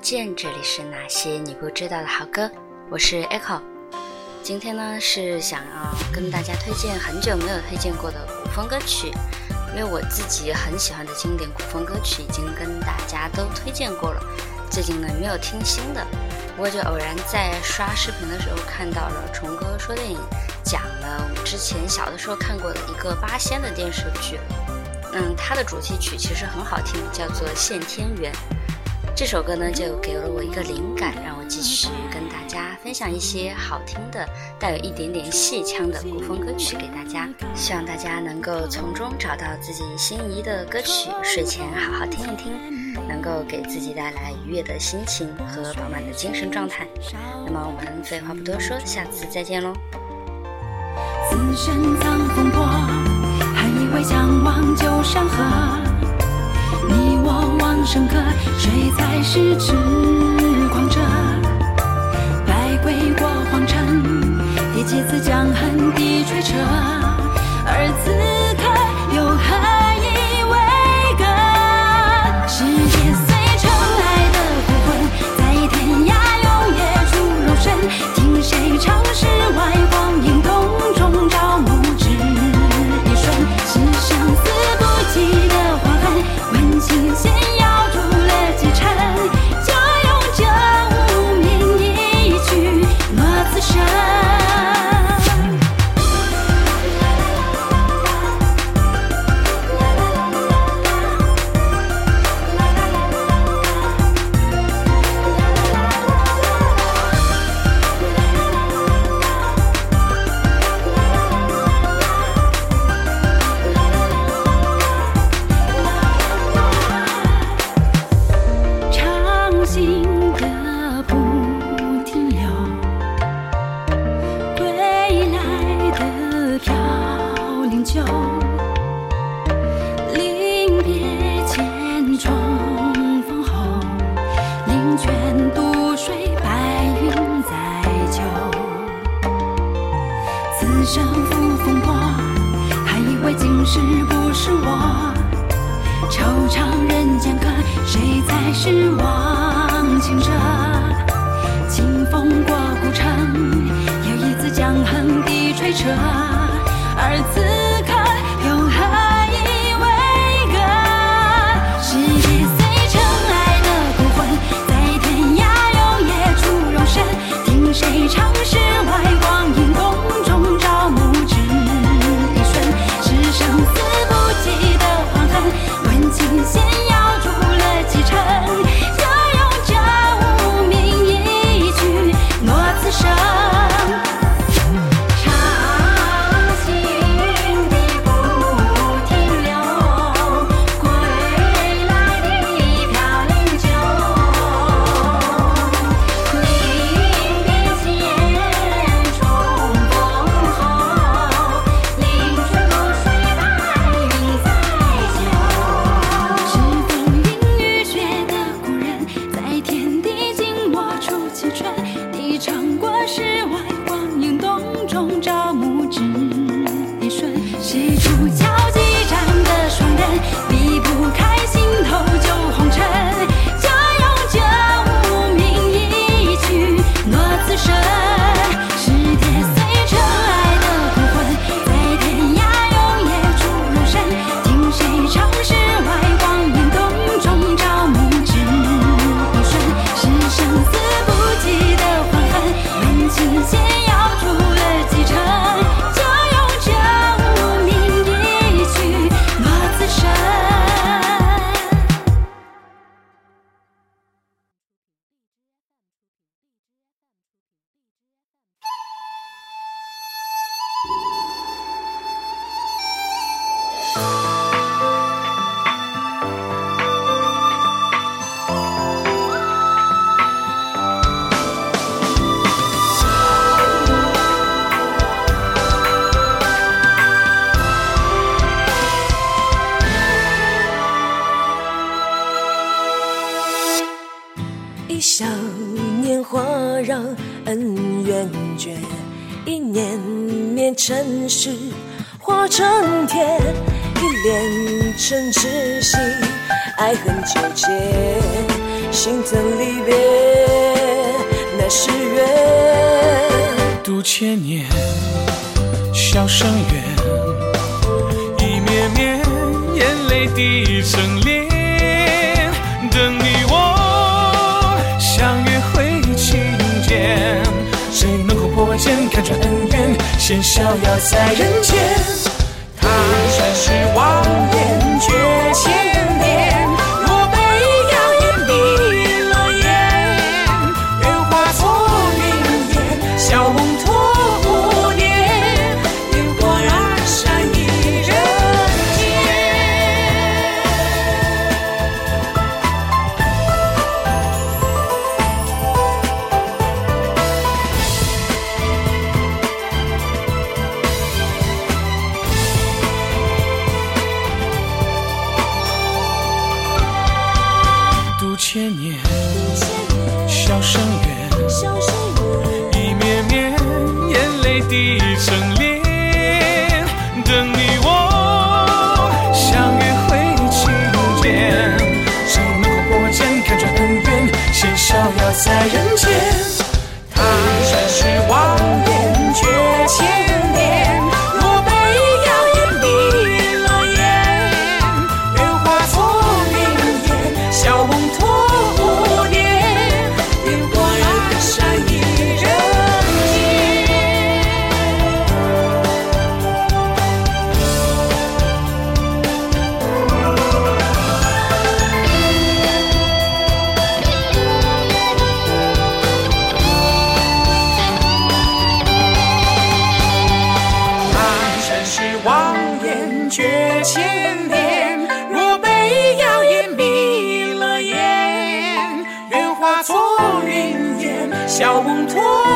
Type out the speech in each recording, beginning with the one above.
见，这里是哪些你不知道的好歌，我是 Echo。今天呢是想要跟大家推荐很久没有推荐过的古风歌曲，因为我自己很喜欢的经典古风歌曲已经跟大家都推荐过了，最近呢没有听新的，不过就偶然在刷视频的时候看到了虫哥说电影，讲了我们之前小的时候看过的一个八仙的电视剧，嗯，它的主题曲其实很好听，叫做《献天缘》。这首歌呢，就给了我一个灵感，让我继续跟大家分享一些好听的、带有一点点戏腔的古风歌曲给大家。希望大家能够从中找到自己心仪的歌曲，睡前好好听一听，能够给自己带来愉悦的心情和饱满的精神状态。那么我们废话不多说，下次再见喽。此生藏风波，还以为相忘旧山河。生客，谁才是痴狂者？百鬼过荒城，第几次江恨地吹彻，而此刻又何以为歌？是跌碎尘埃的孤魂，在天涯永夜处容身。听谁唱谁？一笑年华，让恩怨绝，一念念尘世，化成天，一念成痴心，爱恨纠结，心疼离别，那是缘，度千年，箫声远，一绵绵眼泪滴成涟。见，看穿恩怨，仙逍遥在人间。他全是妄言。小红兔。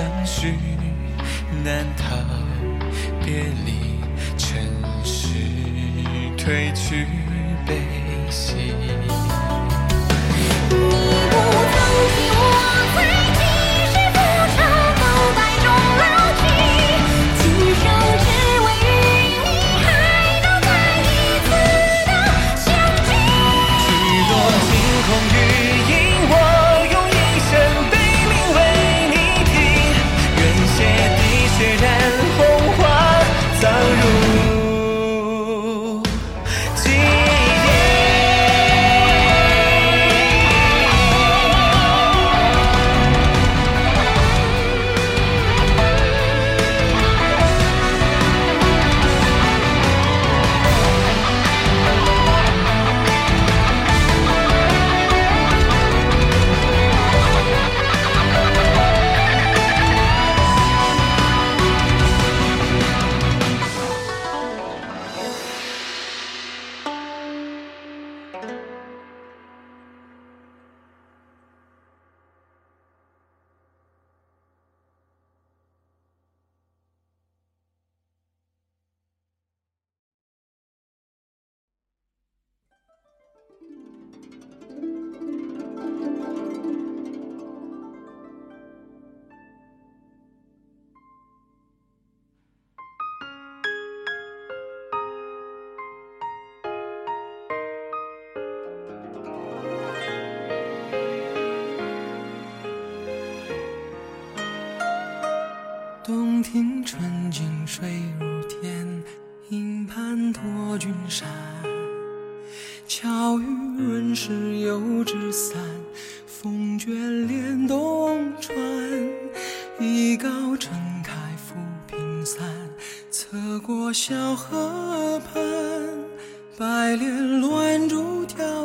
相许难逃别离尘世褪去悲喜。卷帘东川，一篙撑开浮萍散，侧过小河畔，白莲乱珠跳。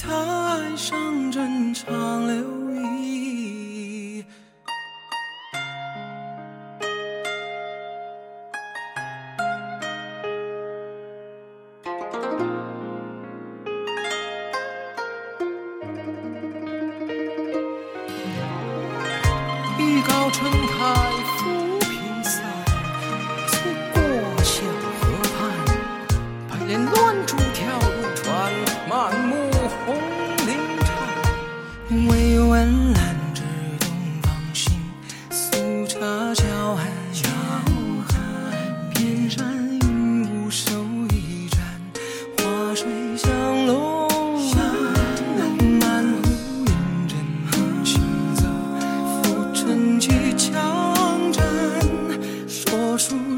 他爱上正常流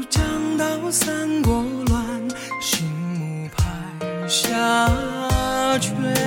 讲到三国乱戏幕开下却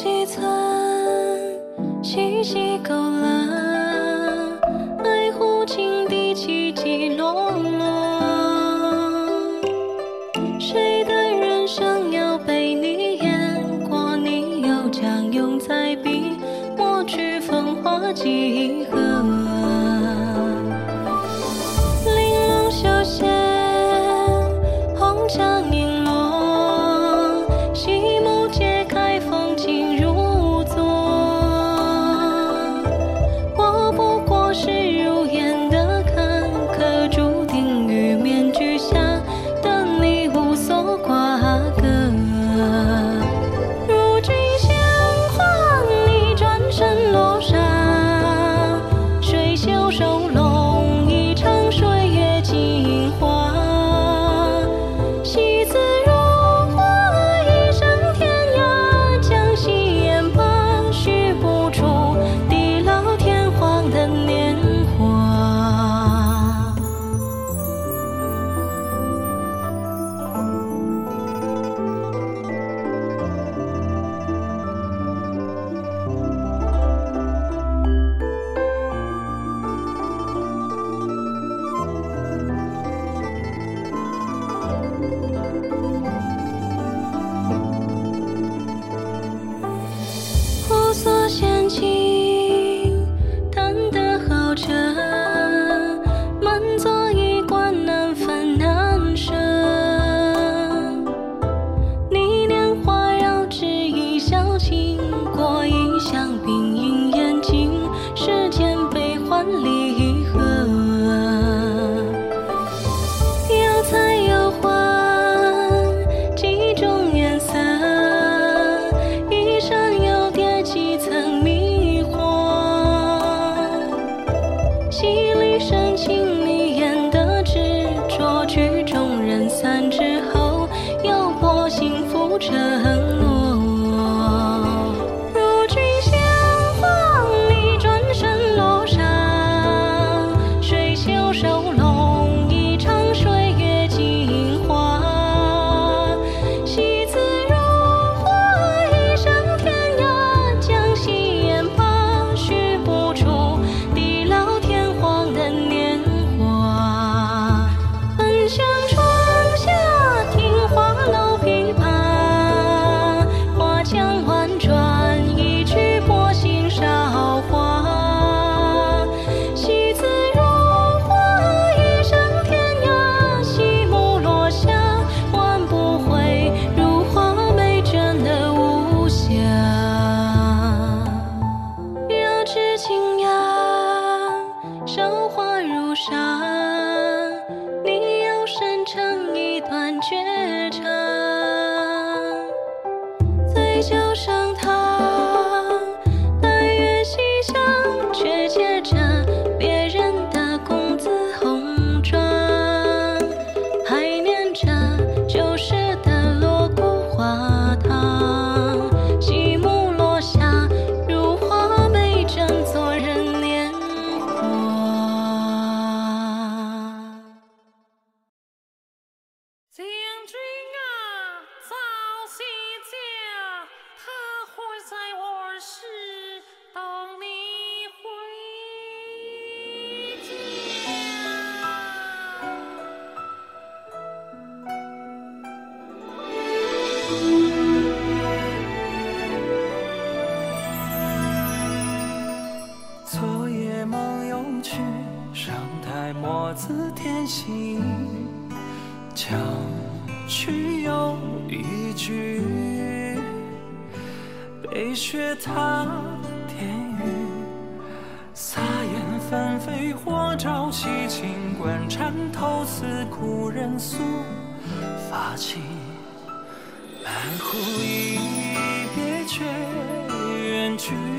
几寸，细细勾勒，昨夜梦又去，尚待墨字添新。旧曲又一曲，悲雪踏天雨，洒言纷飞。或朝夕，轻冠缠头，似故人诉发青。叹呼一别，却远去。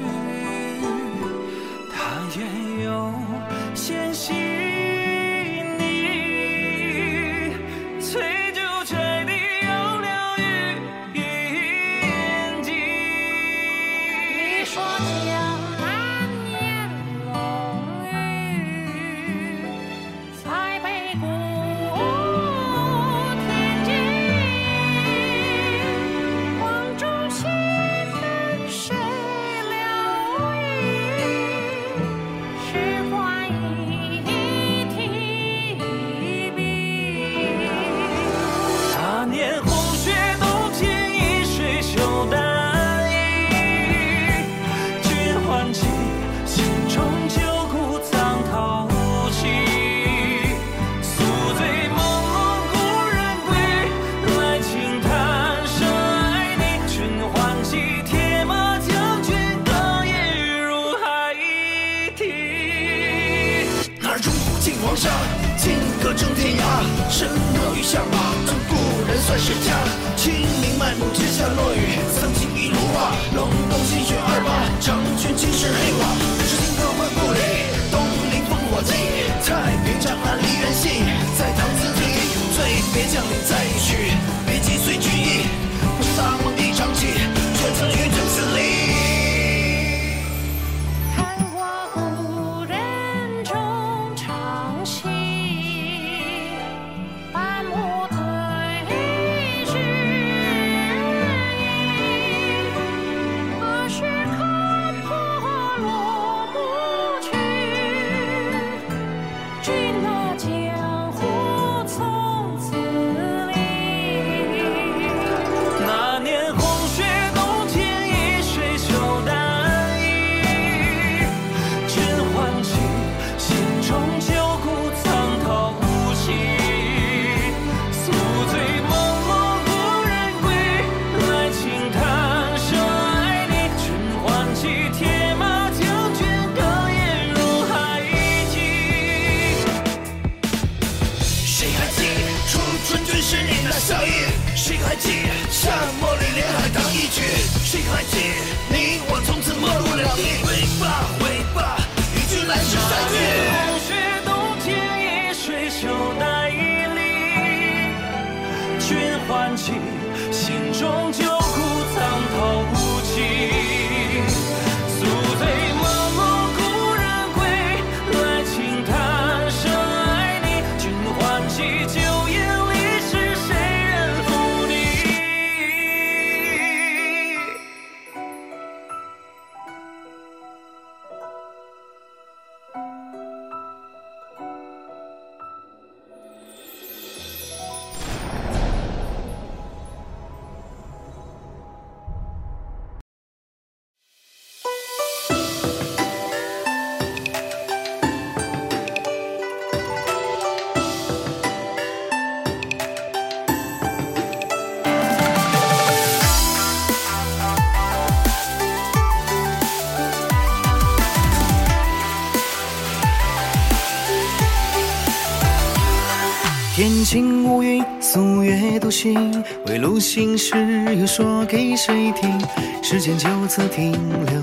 素月独行，未路心事又说给谁听？时间就此停留，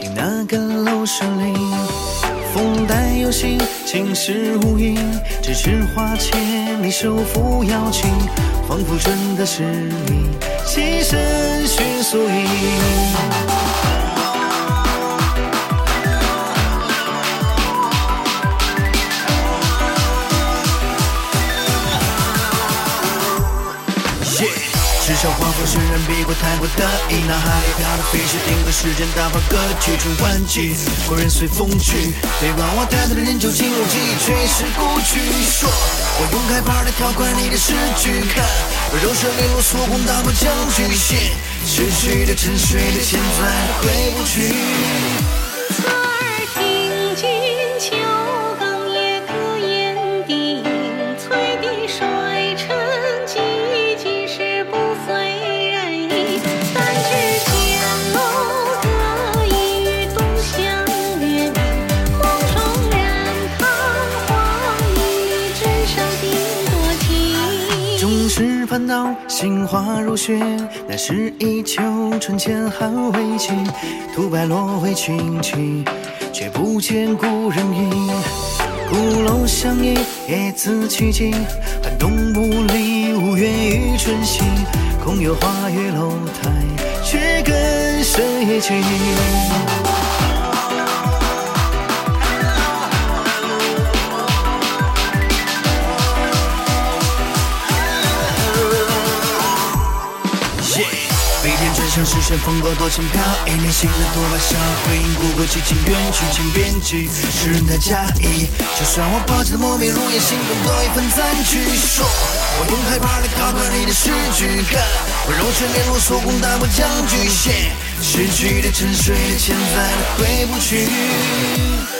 听那个楼声铃。风带有信，晴时无影，咫尺花前，你，手扶瑶琴，仿佛真的是你，栖身寻宿影。少划破渲染别过太过得意，脑海里飘的飞是定格时间，打发歌曲中换季，故人随风去，别管我太多的人就进入记忆，却是故去。说，我用开拍的跳快你的诗句，看我柔声利落，锁光打破僵局线，逝去的沉睡的现在回不去。是盼到杏花如雪，那是一秋春千寒未尽，土白落为青青，却不见故人影。鼓楼相依，夜自凄静，寒冬不离，无缘与春行，空有花月楼台，却更深夜情。飞天真相实现风格多轻飘，一年新的多把笑，回应故国激情远去请编辑，诗人的假意。就算我保持的墨面如烟，心中多一份残局。说，我用害怕来考考你的诗句，看我柔拳连落锁光打破僵局线，逝去的沉睡的潜在的回不去。